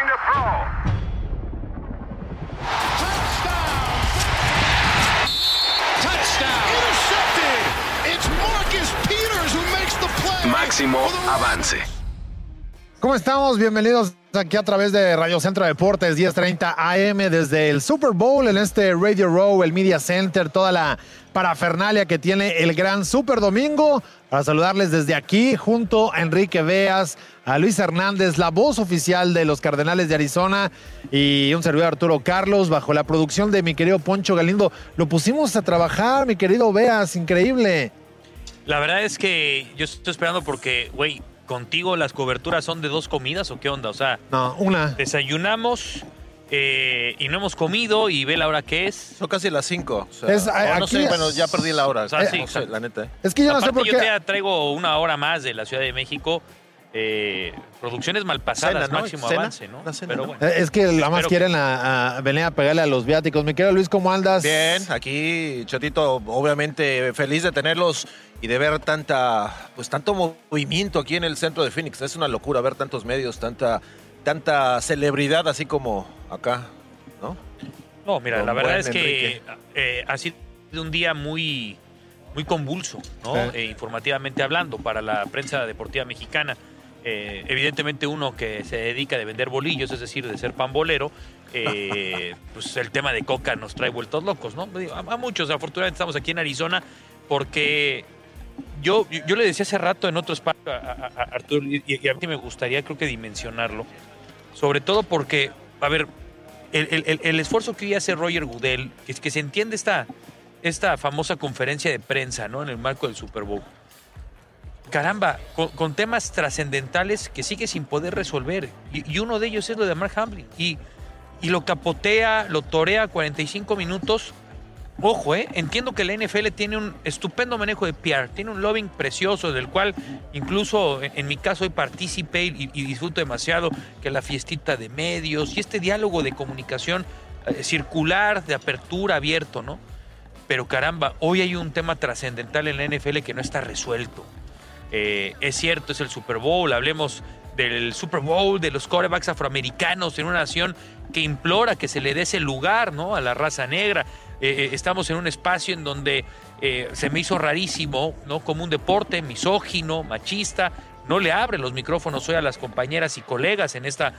Snapping to throw. Touchdown. Intercepted. It's Marcus Peters who makes the play. Máximo avance. ¿Cómo estamos? Bienvenidos aquí a través de Radio Centro Deportes 1030 AM desde el Super Bowl en este Radio Row, el Media Center, toda la parafernalia que tiene el gran Super Domingo. Para saludarles desde aquí junto a Enrique Veas, a Luis Hernández, la voz oficial de los Cardenales de Arizona y un servidor Arturo Carlos bajo la producción de mi querido Poncho Galindo. Lo pusimos a trabajar, mi querido Veas, increíble. La verdad es que yo estoy esperando porque, güey, contigo las coberturas son de dos comidas o qué onda? O sea, No, una. desayunamos eh, y no hemos comido y ve la hora que es. Son casi las 5. O sea, Es, o a- no aquí sé, es- bueno, ya perdí la hora. O sea, sí, no sé, exacto. la neta. ¿eh? Es que yo no sé Aparte, por yo qué. te traigo una hora más de la Ciudad de México. Eh, producciones malpasadas, Cena, ¿no? máximo Cena, avance, ¿no? cena, Pero. Eh, Es que la más quieren a, a venir a pegarle a los viáticos. Mi querido Luis, ¿cómo andas? Bien, aquí, Chatito, obviamente feliz de tenerlos y de ver tanta, pues tanto movimiento aquí en el centro de Phoenix. Es una locura ver tantos medios, tanta, tanta celebridad así como acá, ¿no? No, mira, Don la verdad es que eh, ha sido un día muy, muy convulso, ¿no? Eh, informativamente hablando, para la prensa deportiva mexicana. Eh, evidentemente uno que se dedica de vender bolillos, es decir, de ser pambolero, eh, pues el tema de coca nos trae vueltos locos, ¿no? A, a muchos, afortunadamente estamos aquí en Arizona porque yo, yo, yo le decía hace rato en otro espacio a, a- a Arturo, y, y a mí me gustaría creo que dimensionarlo, sobre todo porque, a ver, el, el- esfuerzo que hoy hace Roger Goodell, que que se entiende esta, esta famosa conferencia de prensa, ¿no? En el marco del Super Bowl. Caramba, con, temas trascendentales que sigue sin poder resolver. Y, y uno de ellos es lo de Mark Hamlin. Y, y lo capotea, lo torea 45 minutos. Ojo, ¿eh? entiendo que la NFL tiene un estupendo manejo de PR, tiene un lobbying precioso, del cual incluso en, mi caso hoy participé y, y disfruto demasiado, que la fiestita de medios y este diálogo de comunicación eh, circular, de apertura, abierto, ¿no? Pero caramba, hoy hay un tema trascendental en la NFL que no está resuelto. Eh, es cierto, es el Super Bowl, hablemos del Super Bowl, de los corebacks afroamericanos en una nación que implora que se le dé ese lugar ¿no? a la raza negra. Eh, eh, estamos en un espacio en donde eh, se me hizo rarísimo, ¿no? como un deporte misógino, machista, no le abre los micrófonos hoy a las compañeras y colegas en esta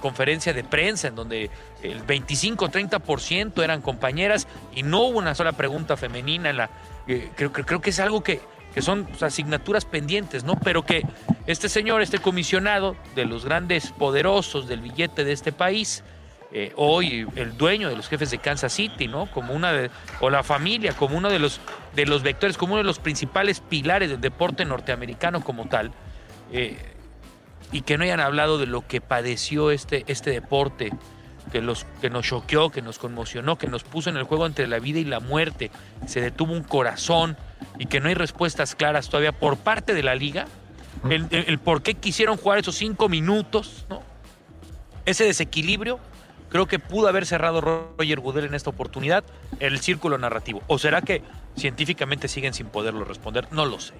conferencia de prensa, en donde el 25-30% eran compañeras y no hubo una sola pregunta femenina. En la, creo, creo, que es algo que, que son asignaturas pendientes, ¿no? Pero que este señor, este comisionado de los grandes poderosos del billete de este país, eh, hoy el dueño de los jefes de Kansas City, ¿no? Como una o la familia, como uno de los, de los vectores, como uno de los principales pilares del deporte norteamericano como tal, eh, y que no hayan hablado de lo que padeció este, este deporte, que, los, que nos choqueó, que nos conmocionó, que nos puso en el juego entre la vida y la muerte, se detuvo un corazón y que no hay respuestas claras todavía por parte de la liga, el, por qué quisieron jugar esos cinco minutos. Ese desequilibrio creo que pudo haber cerrado Roger Goodell en esta oportunidad el círculo narrativo. ¿O será que científicamente siguen sin poderlo responder? No lo sé.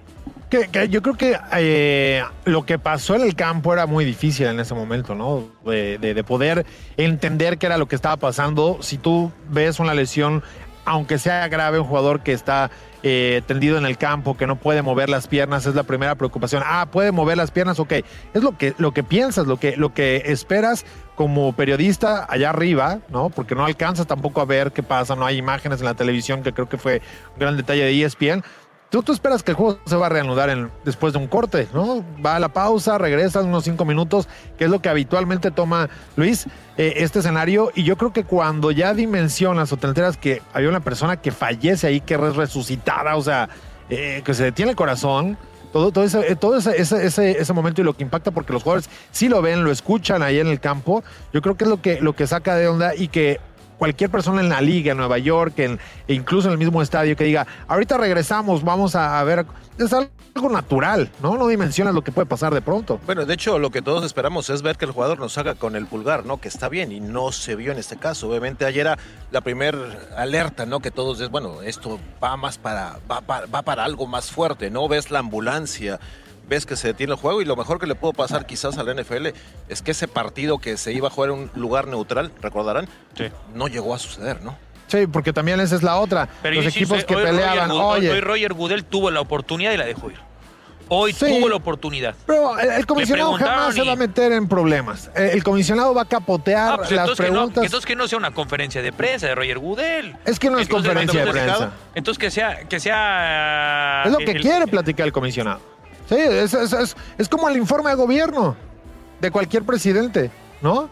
Que, que yo creo que eh, lo que pasó en el campo era muy difícil en ese momento, ¿no? De, de- de poder entender qué era lo que estaba pasando. Si tú ves una lesión, aunque sea grave, un jugador que está eh, tendido en el campo, que no puede mover las piernas, es la primera preocupación. Ah, puede mover las piernas, ok. Es lo que, lo que piensas, lo que, lo que esperas como periodista allá arriba, ¿no? Porque no alcanzas tampoco a ver qué pasa, no hay imágenes en la televisión, que creo que fue un gran detalle de ESPN. Tú, tú esperas que el juego se va a reanudar después de un corte, ¿no? Va a la pausa, regresa unos cinco minutos, que es lo que habitualmente toma Luis, eh, este escenario. Y yo creo que cuando ya dimensionas o te que había una persona que fallece ahí, que es resucitada, o sea, eh, que se detiene el corazón, todo, todo, ese, eh, todo ese, ese, ese, ese momento y lo que impacta, porque los jugadores sí lo ven, lo escuchan ahí en el campo, yo creo que es lo que, lo que saca de onda y que cualquier persona en la liga, en Nueva York, en- incluso en el mismo estadio, que diga, ahorita regresamos, vamos a, a ver, es algo natural, ¿no? No dimensionas lo que puede pasar de pronto. Bueno, de hecho, lo que todos esperamos es ver que el jugador nos haga con el pulgar, ¿no? Que está bien y no se vio en este caso. Obviamente, ayer era la primera alerta, ¿no? Que todos es, bueno, esto va más para, va, para, va para algo más fuerte, ¿no? Ves la ambulancia, ves que se detiene el juego y lo mejor que le pudo pasar quizás a la NFL es que ese partido que se iba a jugar en un lugar neutral, recordarán, Sí. no llegó a suceder, ¿no? Sí, porque también esa es la otra. Pero Los insisto, equipos que hoy peleaban, Roger, Goodell- oye. hoy Roger Goodell tuvo la oportunidad y la dejó ir. Hoy Sí. tuvo la oportunidad. Pero el, el comisionado jamás se va a meter en problemas. El, el comisionado va a capotear Ah, pues las entonces, que no, preguntas. que entonces que no sea una conferencia de prensa de Roger Goodell. Es que no es Entonces, conferencia de prensa. Entonces que sea, que sea. Es lo que el- quiere platicar el comisionado. Sí, es, es- es- es como el informe de gobierno de cualquier presidente, ¿no?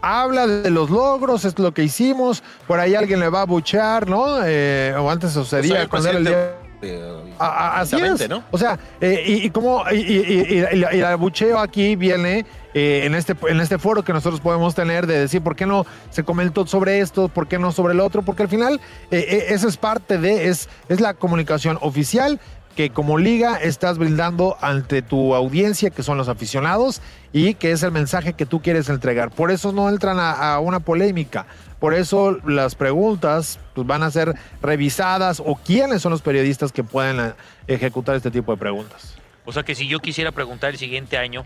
Habla de los logros, es lo que hicimos, por ahí alguien le va a buchear, ¿no? Eh, o antes sucedía el cuando era el día... eh, A- a- así es. ¿no? O sea, eh, y, y como y, el bucheo aquí viene en este en este foro que nosotros podemos tener de decir por qué no se comentó sobre esto, por qué no sobre el otro, porque al final eso es parte de es es la comunicación oficial que como liga estás brindando ante tu audiencia, que son los aficionados, y que es el mensaje que tú quieres entregar. Por eso no entran a, a una polémica. Por eso las preguntas pues, van a ser revisadas o quiénes son los periodistas que pueden eh, ejecutar este tipo de preguntas. O sea que si yo quisiera preguntar el siguiente año,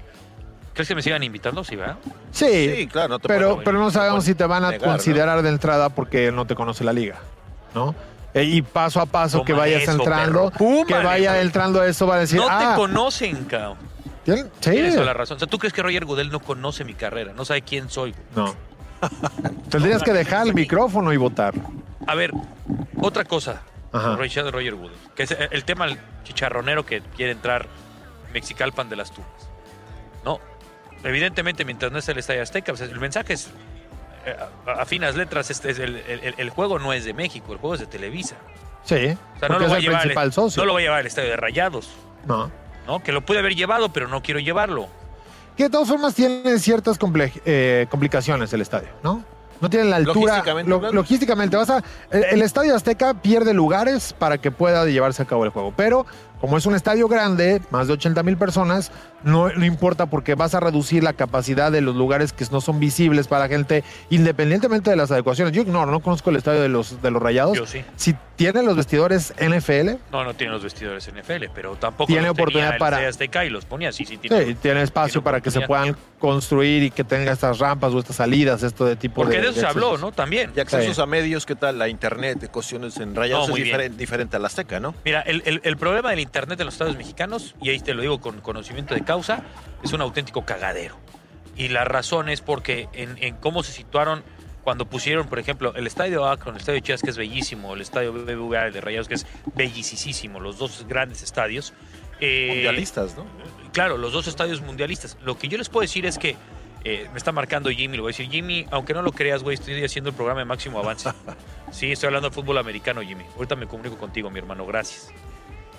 ¿crees que me sigan invitando? Sí, ¿verdad? Sí, Sí, claro, no te pero, pero no sabemos si te van a negar, ¿no? considerar de entrada porque no te conoce la liga, ¿no? Eh, y paso a paso Toma que vayas eso, entrando. Púmale, que vaya entrando eso va a decir, no ah, te conocen, cabrón. ¿tienen- sí, Tienes toda la razón. O sea, ¿tú crees que Roger Goodell no conoce mi carrera? No sabe quién soy. no. Tendrías que dejar el micrófono y votar. A ver, otra cosa. Ajá. Roger, Roger Goodell. Que es el tema del chicharronero que quiere entrar Mexicalpan de las Tunas. No. Evidentemente, mientras no es el Estadio Azteca, pues, el mensaje es. Eh, A, a finas letras, este es el, el- el juego no es de México, el juego es de Televisa. Sí, O sea, no porque lo, es va a el llevar, principal socio. no lo va a llevar al estadio de Rayados, No. ¿no? Que lo pude haber llevado, pero no quiero llevarlo. Que de todas formas tiene ciertas comple- eh, complicaciones el estadio, ¿no? No tiene la altura. Logísticamente lo- logísticamente, vas a. El, el estadio Azteca pierde lugares para que pueda llevarse a cabo el juego. Pero, como es un estadio grande, más de 80 mil personas, no, no importa porque vas a reducir la capacidad de los lugares que no son visibles para la gente, independientemente de las adecuaciones. Yo ignoro, no conozco el estadio de los, de los rayados. Yo sí. Si tienen los vestidores NFL, No, no tiene los vestidores NFL, pero tampoco Tiene los tenía oportunidad el para- Azteca y los ponía. Sí, sí, tiene. sí, tiene espacio tiene para que se puedan construir y que tenga estas rampas o estas salidas, esto de tipo Porque de. de eso se habló. ¿no? También. Y accesos Sí. a medios, ¿qué tal? La internet, de cuestiones en rayados No, muy es diferente, diferente a la Azteca, ¿no? Mira, el, el- el problema del Internet en los estados mexicanos, y ahí te lo digo con conocimiento de causa, es un auténtico cagadero. Y la razón es porque en, en cómo se situaron cuando pusieron, por ejemplo, el estadio Akron, el estadio Chivas, que es bellísimo, el estadio BBVA, el de Rayados, que es bellicísimo, los dos grandes estadios. eh, Mundialistas, ¿no? Claro, los dos estadios mundialistas. Lo que yo les puedo decir es que eh, me está marcando Jimmy, le voy a decir, Jimmy, aunque no lo creas, güey, estoy haciendo el programa de máximo avance. sí, estoy hablando de fútbol americano, Jimmy. Ahorita me comunico contigo, mi hermano, gracias.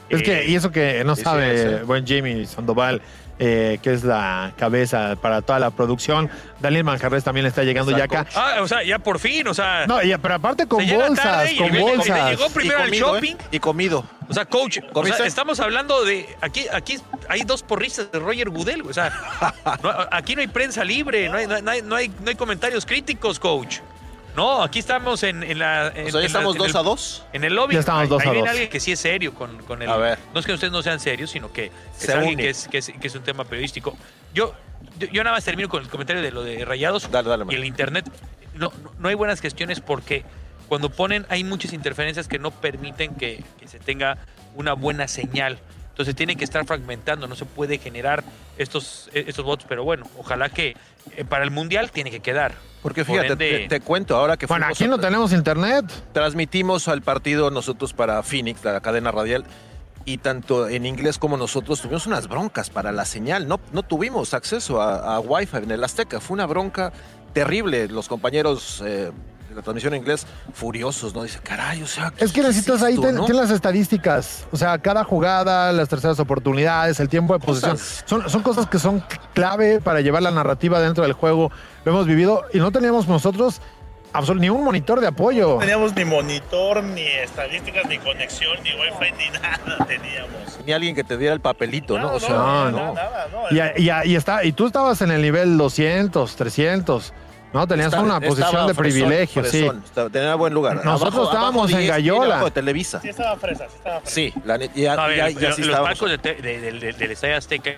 Es que, Eh, y eso que no sabe buen Jimmy Sandoval, eh, que es la cabeza para toda la producción. Daniel Manjarres también está llegando ya acá. Ah, o sea, ya por fin, o sea, No, y- pero aparte con bolsas, y con el- bolsas. llegó primero y al comido, shopping. ¿eh? Y comido. o sea, coach, o sea, ¿Comiste? estamos hablando de aquí, aquí hay dos porristas de Roger Goodell, o sea, no- aquí no hay prensa libre, no hay, no hay, no hay, no hay comentarios críticos, coach. No, aquí estamos en, en la. en- O sea, en ya estamos la- dos el- a dos. En el lobby. Ya estamos ahí, dos ahí a viene dos. alguien que sí es serio con, con el. A ver. No es que ustedes no sean serios, sino que es Se alguien que es, que, es, que es un tema periodístico. Yo, yo, yo nada más termino con el comentario de lo de Rayados Dale, dale, y el internet. No, no, no hay buenas gestiones porque cuando ponen hay muchas interferencias que no permiten que, que se tenga una buena señal. Entonces tiene que estar fragmentando, no se puede generar estos, estos votos, pero bueno, ojalá que eh, para el Mundial tiene que quedar. Porque Por fíjate, ende- te, te cuento ahora que Bueno, aquí a- no tenemos internet. transmitimos al partido nosotros para Phoenix, la cadena radial, y tanto en inglés como nosotros tuvimos unas broncas para la señal. No, no tuvimos acceso a, a Wi-Fi en el Azteca. Fue una bronca terrible. Los compañeros eh, de la transmisión en inglés furiosos, ¿no? Dice, caray, o sea. Es que ¿qué necesitas ahí, ten- no?" tienes las estadísticas. O sea, cada jugada, las terceras oportunidades, el tiempo de posesión. Son, son cosas que son clave para llevar la narrativa dentro del juego. Lo hemos vivido y no teníamos nosotros ni un monitor de apoyo. No teníamos ni monitor, ni estadísticas, ni conexión, ni wifi, ni nada teníamos. Ni alguien que te diera el papelito, ¿no? O sea, no, nada, no. nada, no. Y, y- y está, y tú estabas en el nivel 200, 300. No, tenías Estaba- una posición de privilegio, fresón, sí. estaba- tenía buen lugar. Nosotros Abajo- estábamos abajo en 10, Gallola. de Televisa. Sí estaba fresa, sí estaba fresa. Sí, la net- ya, A ver, ya- ya los sí los estábamos. palcos de de- de- de- del Estadio Azteca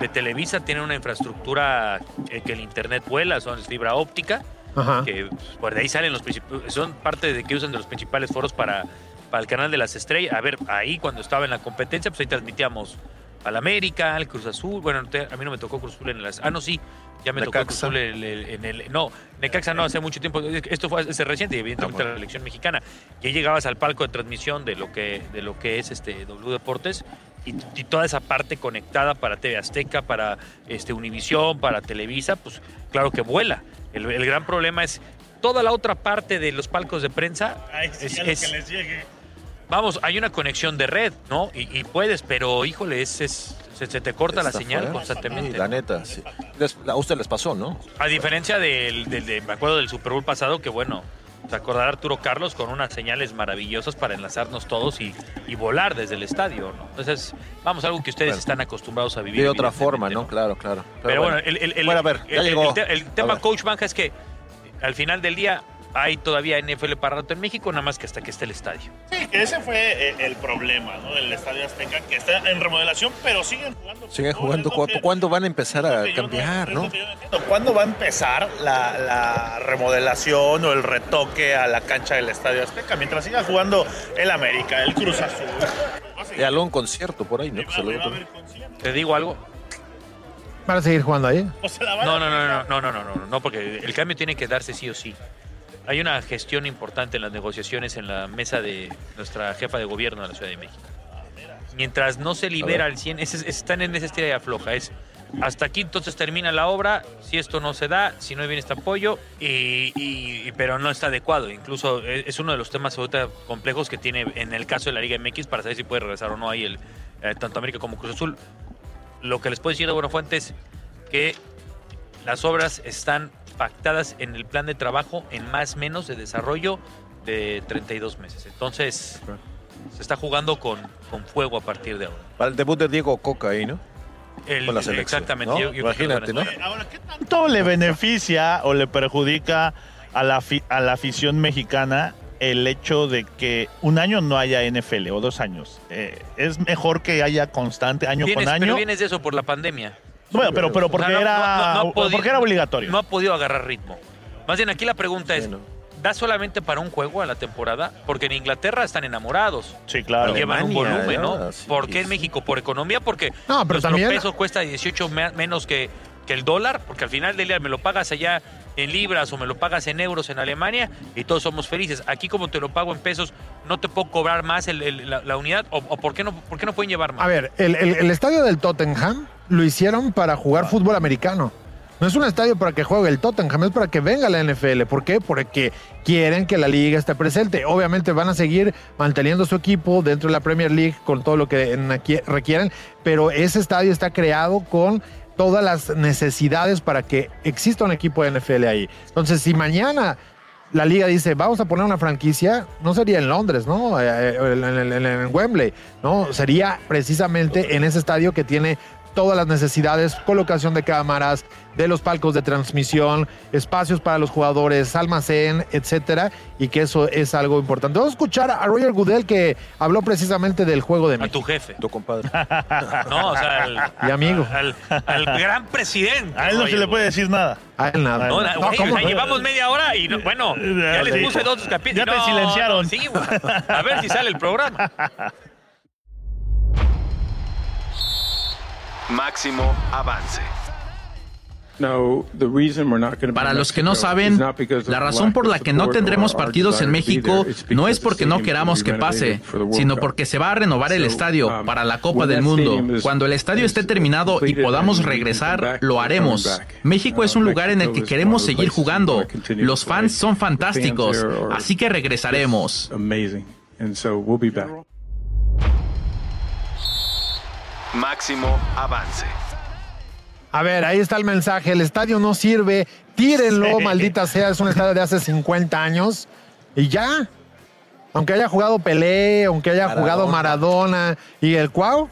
de Televisa tienen una infraestructura eh, que el internet vuela, son fibra óptica, Ajá. que pues, por de ahí salen los son parte de que usan de los principales foros para, para el canal de las estrellas. A ver, ahí cuando estaba en la competencia, pues ahí transmitíamos al América, al Cruz Azul. Bueno, te- a mí no me tocó Cruz Azul en las. Ah, no, sí. Ya me tocó Cruz Necaxa. Azul en el, en el- No, Necaxa no, hace mucho tiempo. Esto fue hace reciente, y evidentemente Ah, bueno. la elección mexicana. Y ahí llegabas al palco de transmisión de lo que, de lo que es este W Deportes y, y toda esa parte conectada para TV Azteca, para este Univisión, para Televisa, pues claro que vuela. El, el gran problema es toda la otra parte de los palcos de prensa. Ay, sí, es- es- que les llegue. Vamos, hay una conexión de red, ¿no? Y, y puedes, pero híjole, es, es- se, se te corta la señal constantemente. Sí, la neta, sí. Les- a usted les pasó, ¿no? A diferencia del, del- de- me acuerdo del Super Bowl pasado, que bueno, se acordará Arturo Carlos con unas señales maravillosas para enlazarnos todos y, y volar desde el estadio, ¿no? Entonces, vamos, algo que ustedes Bueno. están acostumbrados a vivir. De otra forma, ¿no? Claro, claro. Pero, bueno, el, el- el- Bueno, a ver, ya el- llegó. tema. Coach Banja es que al final del día hay todavía NFL para rato en México, nada más que hasta que esté el estadio. Sí, que ese fue eh, el problema, ¿no? Del Estadio Azteca, que está en remodelación, pero siguen jugando. Siguen jugando. es lo ¿Cu- que- ¿Cuándo van a empezar a cambiar, no? ¿Cuándo va a empezar la, la remodelación o el retoque a la cancha del Estadio Azteca? Mientras siga jugando el América, el Cruz Azul. Y algún concierto por ahí, ¿no? Va- va a. ¿Te digo algo? Para seguir jugando ahí. Van No, a no, no, no, no, no, no, no, porque el cambio tiene que darse sí o sí. Hay una gestión importante en las negociaciones en la mesa de nuestra jefa de gobierno de la Ciudad de México. Mientras no se libera al 100, es- es- están en esa estira y afloja. Es hasta aquí entonces termina la obra, si esto no se da, si no viene este apoyo, y, pero no está adecuado. Incluso es es uno de los temas ahorita complejos que tiene en el caso de la Liga MX para saber si puede regresar o no ahí el, eh, tanto América como Cruz Azul. Lo que les puedo decir de buena fuente es que las obras están pactadas en el plan de trabajo en más o menos de desarrollo de 32 meses. Entonces, se está jugando con, con fuego a partir de ahora. Para el debut de Diego Coca ahí, ¿no? El- Con la selección, Exactamente. ¿no? yo- yo creo que Imagínate, ¿no? Ahora, ¿qué tanto le beneficia o le perjudica a la, a la afición mexicana el hecho de que un año no haya NFL o dos años? Eh, ¿Es mejor que haya constante año Vienes- con Pero año? vienes de eso por la pandemia. Bueno, pero, pero O porque, sea, no- era, no- no ha podido- porque era obligatorio. No ha podido agarrar ritmo. Más bien, aquí la pregunta es. ¿da solamente para un juego a la temporada? Porque en Inglaterra están enamorados. sí, claro. Llevan un volumen, ¿no? sí, ¿Por qué en. México? ¿Por economía? Porque No, pero nuestro también- peso cuesta 18 me- menos que, que el dólar, porque al final del día me lo pagas allá en libras o me lo pagas en euros en Alemania y todos somos felices. Aquí como te lo pago en pesos, no te puedo cobrar más el- el- la, la unidad o, o ¿por, qué no, por qué no pueden llevar más? A ver, el, el- el estadio del Tottenham lo hicieron para jugar fútbol americano. No es un estadio para que juegue el Tottenham, es para que venga la NFL. ¿Por qué? Porque quieren que la liga esté presente. Obviamente van a seguir manteniendo su equipo dentro de la Premier League con todo lo que requieren, pero ese estadio está creado con todas las necesidades para que exista un equipo de NFL ahí. Entonces, si mañana la liga dice, vamos a poner una franquicia, no sería en Londres, ¿no? Eh, eh, en- en Wembley, ¿no? Sería precisamente en ese estadio que tiene todas las necesidades, colocación de cámaras, de los palcos de transmisión, espacios para los jugadores, almacén, etcétera, y que eso es algo importante. Vamos a escuchar a Roger Goodell que habló precisamente del juego de A México. tu jefe. Tu compadre. No, o sea, al, Y amigo. al, al gran presidente. A él no se le puede decir nada. A él nada. No, No, güey, ¿cómo o sea, no? llevamos media hora y no- bueno, ya les puse dos capítulos. Ya te silenciaron. no, sí, güey. A ver si sale el programa. Máximo avance. Para los que no saben, la razón por la que no tendremos partidos en México no es porque no queramos que pase, sino porque se va a renovar el estadio para la Copa del Mundo. Cuando el estadio esté terminado y podamos regresar, lo haremos. México es un lugar en el que queremos seguir jugando. Los fans son fantásticos, así que regresaremos. Máximo avance. A ver, ahí está el mensaje. El estadio no sirve. Tírenlo, maldita sea. Es un estadio de hace 50 años. Y ya. Aunque haya jugado Pelé, aunque haya jugado Maradona y el Cuau,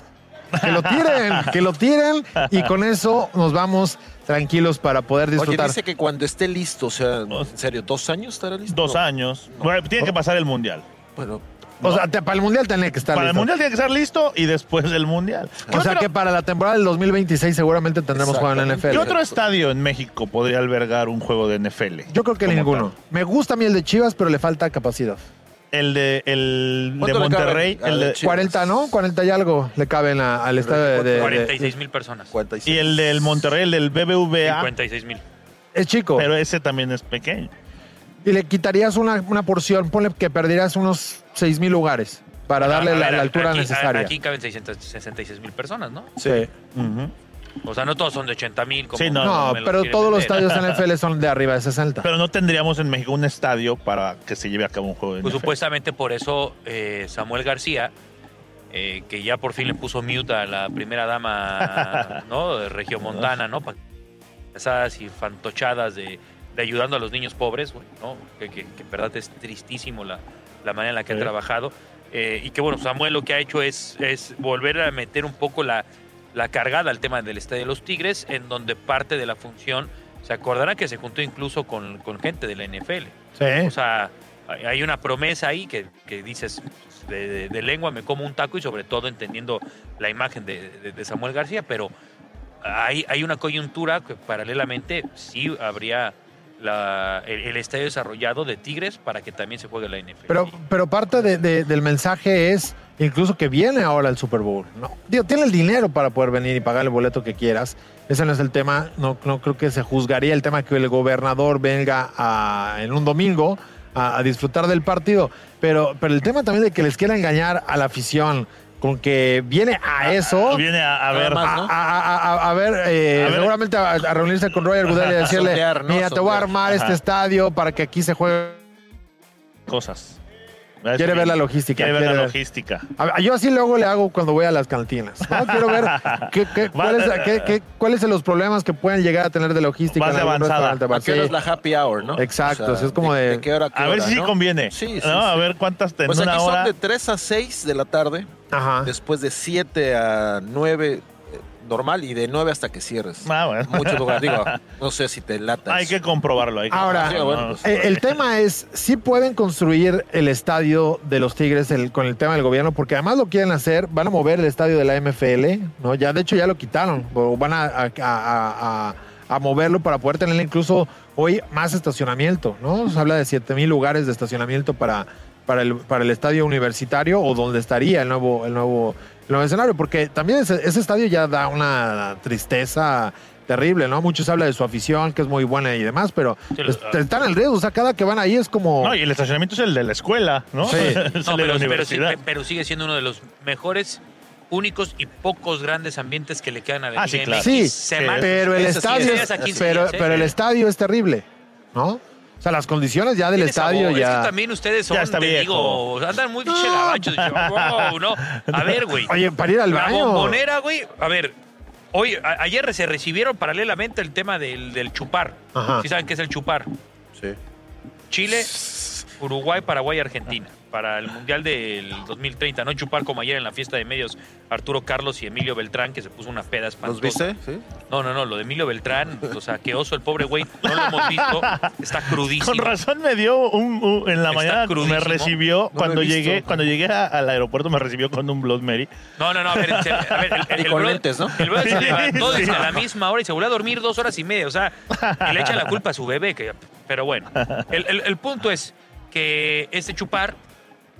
Que lo tiren, que lo tiren y con eso nos vamos tranquilos para poder Oye, disfrutar. dice que cuando esté listo, o sea, en serio, ¿dos años estará listo? Dos No. años. Bueno, tiene que pasar el mundial. Bueno, o sea, te- para el mundial tiene que estar Para el listo. mundial tiene que estar listo y después del mundial. ¿Qué O sea otro- que para la temporada del 2026 seguramente tendremos juego en la. NFL. ¿Qué otro estadio en México podría albergar un juego de NFL? Yo creo que Como ninguno. tal. Me gusta a mí el de Chivas, pero le falta capacidad. El de, el de ¿Cuánto le cabe Monterrey. al el de- de Chivas? 40, ¿no? 40 y algo le caben a- al estadio de, de- de- 46 mil personas. 46. y el del Monterrey, el del BBVA. 56 mil. Es chico. Pero ese también es pequeño. y le quitarías una, una porción. Ponle que perderías unos 6 mil lugares para darle la, altura aquí, necesaria. Aquí caben 666 mil personas, ¿no? sí. O sea, no todos son de 80 mil. Sí, no, No, lo pero todos los estadios de NFL son de arriba de 60. Pero no tendríamos en México un estadio para que se lleve a cabo un juego de Pues NFL. supuestamente por eso eh, Samuel García, eh, que ya por fin le puso mute a la primera dama ¿no? de Regiomontana, ¿no? Pa- Pasadas y fantochadas de, de ayudando a los niños pobres, güey, ¿no? Que, que- que en verdad es tristísimo la, la manera en la que Sí. ha trabajado. Eh, y que bueno, Samuel lo que ha hecho es, es volver a meter un poco la, la cargada al tema del Estadio de los Tigres, en donde parte de la función, se acordarán que se juntó incluso con, con gente de la NFL. Sí. O sea, hay- una promesa ahí que, que dices de, de- de lengua me como un taco y sobre todo entendiendo la imagen de, de- de Samuel García, pero hay, hay una coyuntura que paralelamente sí habría el, estadio desarrollado de Tigres para que también se juegue la NFL. Pero, pero parte de- de- del mensaje es incluso que viene ahora el Super Bowl. ¿no? Tiene el dinero para poder venir y pagar el boleto que quieras. Ese no es el tema. No, no creo que se juzgaría el tema que el gobernador venga a- en un domingo a, a disfrutar del partido. Pero, pero el tema también de que les quiera engañar a la afición con que viene a eso. Viene a, ver. más, ¿no? a- a- a- a ver, eh, A ver. seguramente a, a reunirse con Roger Goodell y decirle, mira, te voy a armar este estadio para que aquí se juegue. cosas. Quiere ver la logística, Quiere ver quiere la ver. logística. A yo así luego le hago cuando voy a las cantinas. ¿no? Quiero ver qué, qué- cuáles, qué- qué- cuáles son los problemas que pueden llegar a tener de logística. Vas en algún avanzada. restaurante. ¿A qué hora Sí. es la happy hour, no? Exacto, es como de- qué hora a qué A ver hora, si sí ¿no? conviene. Sí, sí, ¿no? A ver cuántas en Pues una aquí hora. son de 3 a 6 de la tarde, Ajá. después de 7 a 9 eh, normal y de 9 hasta que cierres. Ah, bueno. Muchos lugares, digo, no sé si te latas. Hay que comprobarlo. hay que Ahora, comprobarlo, bueno, ¿no? pues, Eh, el tema es, si pueden construir el estadio de los Tigres el- con el tema del gobierno, porque además lo quieren hacer, van a mover el estadio de la MFL, ¿no? Ya, de hecho, ya lo quitaron, van a, a- a- a- a moverlo para poder tener incluso hoy más estacionamiento, ¿no? Se habla de 7 mil lugares de estacionamiento para, para, el, para el estadio universitario o donde estaría el nuevo, el nuevo, el escenario, porque también ese, ese estadio ya da una tristeza terrible, ¿no? Muchos hablan de su afición, que es muy buena y demás, pero Sí, es- lo- están en riesgo, o sea, cada que van ahí es como... No, y el estacionamiento es el de la escuela, ¿no? Sí. es No, el de pero, la pero sí- universidad. pero sigue siendo uno de los mejores, únicos y pocos grandes ambientes que le quedan a la Ah, sí, claro. Sí, pero el Ese sí estadio, es- a 15 pero, ¿eh? pero el estadio es terrible, ¿no? O sea, las condiciones ya del estadio sabor, Es ya... que también ustedes son, Ya está te viejo. digo, andan muy pinche gabachos. wow, ¿no? A ver, güey. Oye, para ir al La baño... bombonera, güey. A ver, hoy, a- ayer se recibieron paralelamente el tema del, del chupar. Ajá. ¿Sí saben qué es el chupar? Sí. Chile, Uruguay, Paraguay, Argentina. Para el Mundial del 2030. No chupar como ayer en la fiesta de medios Arturo Carlos y Emilio Beltrán, que se puso una peda espantosa. ¿Los viste? Sí. No, no, no. Lo de Emilio Beltrán, o sea, qué oso el pobre güey. No lo hemos visto. Está crudísimo. Con razón me dio un, un- en la Está mañana crudísimo. me recibió No cuando llegué cuando llegué a- al aeropuerto me recibió con un Blood Mary. No, no, no, a ver, a ver, el, el, Y el lentes, ¿no? El brother se Sí, levantó sí. desde a la misma hora y se volvió a dormir dos horas y media, o sea, y le echa la culpa a su bebé, que, pero bueno. El, el- el punto es que este chupar,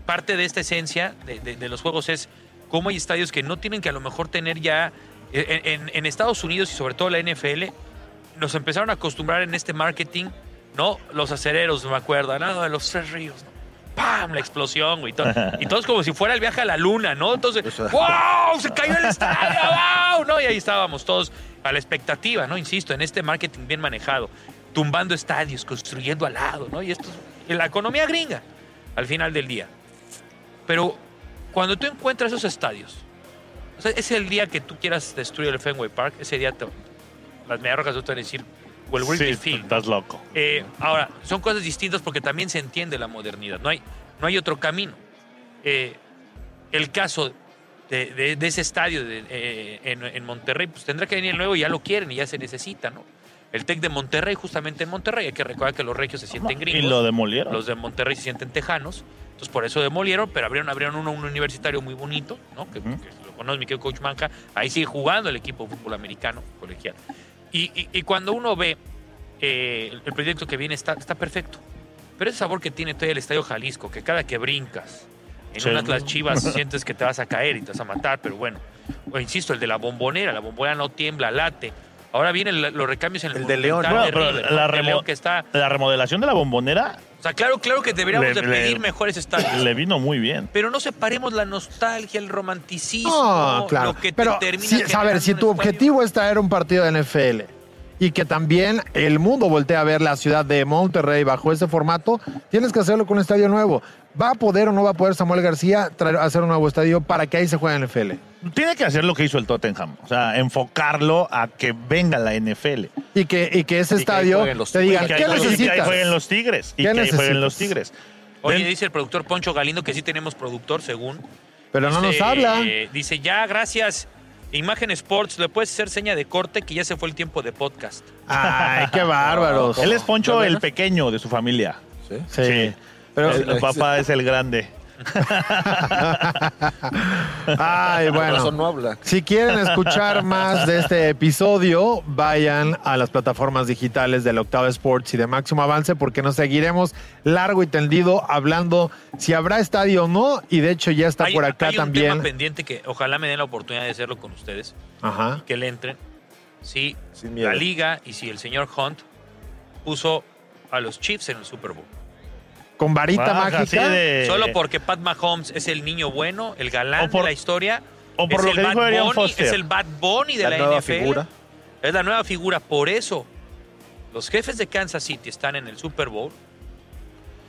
parte de esta esencia de, de- de los juegos es cómo hay estadios que no tienen que a lo mejor tener ya, en, en- en Estados Unidos y sobre todo la NFL, nos empezaron a acostumbrar en este marketing, ¿no? Los acereros, me acuerdo, ¿no? De los tres ríos, ¿no? ¡Pam! La explosión, güey. todo- Y todos como si fuera el viaje a la luna, ¿no? Entonces. ¡wow! ¡Se cayó el estadio! ¡Wow! ¿No? Y ahí estábamos todos a la expectativa, ¿no? Insisto, en este marketing bien manejado, tumbando estadios, construyendo al lado, ¿no? Y esto es la economía gringa, al final del día. Pero cuando tú encuentras esos estadios, o sea, es el día que tú quieras destruir el Fenway Park, ese día te- las medias rojas te van a decir, o el Wrigley Sí, Field. estás loco. Eh, ahora, son cosas distintas porque también se entiende la modernidad. No hay, no hay otro camino. Eh, el caso de, de, ese estadio de, eh, en, en, Monterrey, pues tendrá que venir nuevo y ya lo quieren y ya se necesita, ¿no? El TEC de Monterrey, justamente en Monterrey, hay que recordar que los regios se sienten gringos. Y lo demolieron. Los de Monterrey se sienten tejanos. Entonces por eso demolieron, pero abrieron, abrieron uno, un universitario muy bonito, ¿no? Que, uh -huh. que lo conoce mi querido Coach Manca. Ahí sigue jugando el equipo de fútbol americano colegial. Y, y, y cuando uno ve eh, el proyecto que viene, está, está perfecto. Pero ese sabor que tiene todavía el Estadio Jalisco, que cada que brincas en sí. un Atlas Chivas sientes que te vas a caer y te vas a matar, pero bueno, o insisto, el de la bombonera, la bombonera no tiembla, late. Ahora vienen los recambios en el, el de León. Bueno, de pero River, la, de remo León que está, la remodelación de la bombonera o sea, claro, claro que deberíamos Le- de pedir le- mejores estadios. le vino muy bien. Pero no separemos la nostalgia, el romanticismo, No, claro. lo que te Pero, termina si- a ver, si tu objetivo es traer un partido de NFL y que también el mundo voltee a ver la ciudad de Monterrey bajo ese formato, tienes que hacerlo con un estadio nuevo. ¿Va a poder o no va a poder Samuel García traer, hacer un nuevo estadio para que ahí se juegue NFL? Tiene que hacer lo que hizo el Tottenham. O sea, enfocarlo a que venga la NFL. Y que, y que ese Y estadio los te que ¿qué y que ahí jueguen los Tigres. Y ¿Qué que ahí jueguen los Tigres. Oye, Ven- dice el productor Poncho Galindo que sí tenemos productor, según. Pero no nos habla. eh, dice, ya, gracias. Imagen Sports, le puedes hacer seña de corte que ya se fue el tiempo de podcast. Ay, qué bárbaros. Él es Poncho ¿De el pequeño de su familia. ¿Sí? Sí. Sí. Pero, el, el papá es el grande. ay, Por bueno. no habla. Si quieren escuchar más de este episodio, vayan a las plataformas digitales del Octavo Sports y de Máximo Avance porque nos seguiremos largo y tendido hablando si habrá estadio o no. Y de hecho ya está hay, por acá hay un también. tema pendiente que ojalá me den la oportunidad de hacerlo con ustedes, Ajá. que le entren. Si Sin miedo. la liga y si el señor Hunt puso a los Chiefs en el Super Bowl. Con varita Baja, mágica. de- Solo porque Pat Mahomes es el niño bueno, el galán por- de la historia. o por es lo el que Bad dijo Arian Bunny, Foster. Es el Bad Bunny de La la, nueva NFL. figura. Es la nueva figura. Por eso, los jefes de Kansas City están en el Super Bowl.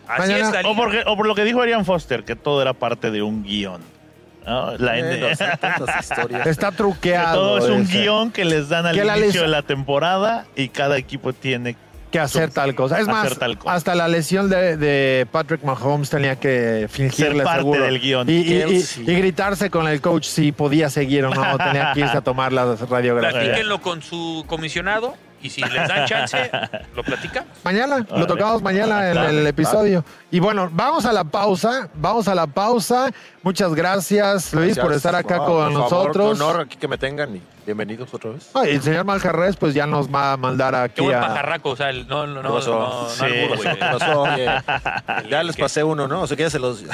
Así Mañana- es la O, porque- o por lo que dijo Arian Foster, que todo era parte de un guion. ¿no? La tantas historias. Está que truqueado. todo es un ese. guion que les dan al Que inicio de la temporada y cada equipo tiene que hacer tal cosa. Es más, Hacer tal cosa. hasta la lesión de, de Patrick Mahomes tenía que fingirle Ser parte seguro. del guion. Y, y- y- Kelsey. y gritarse con el coach si podía seguir o no. Tenía que irse a tomar la radiografía. Platíquenlo con su comisionado y si les dan chance, lo platicamos. Mañana, lo tocamos mañana en el episodio. Y bueno, vamos a la pausa, vamos a la pausa. Muchas gracias, Luis, por estar acá con por favor, nosotros. qué honor aquí que me tengan y bienvenidos otra vez. Ay, el señor Maljarres, pues ya nos va a mandar Qué aquí buen a... pajarraco, o sea, el- no, no, no, ¿Qué no, pasó? no, no Sí. albur, güey. ¿Qué pasó? Oye, ya les pasé uno, ¿no? O sea, que ya se los...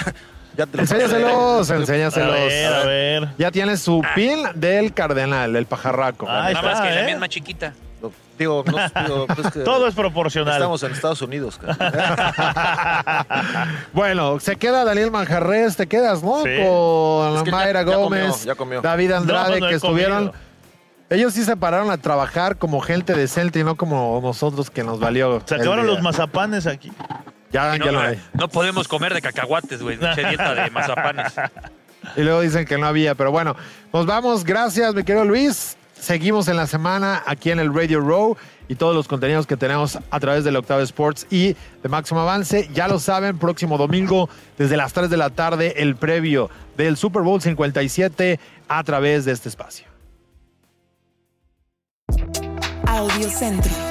Ya te los Enséñaselos, A enséñaselos. ver, a ver. Ya tiene su pin del cardenal, del pajarraco. Ahí Nada más está, que la ¿eh? es más chiquita. No, Digo, no, digo, pues que Todo es proporcional. Estamos en Estados Unidos. cara. Bueno, se queda Daniel Manjarres, te quedas, ¿no? Sí. Con Es que ya- Mayra ya comió, Gómez, ya comió. David Andrade, No, no he que estuvieron. comido. Ellos sí se pararon a trabajar como gente decente y no como nosotros que nos valió. Se acabaron día. los mazapanes aquí. Ya, Y ya no, no hay. no podemos comer de cacahuates, güey. Mucha dieta de mazapanes. Y luego dicen que no había, pero bueno, nos vamos. Gracias, mi querido Luis. Seguimos en la semana aquí en el Radio Row y todos los contenidos que tenemos a través del Octavo Sports y de Máximo Avance. Ya lo saben, próximo domingo desde las 3 de la tarde, el previo del Super Bowl 57 a través de este espacio. Audio Centro.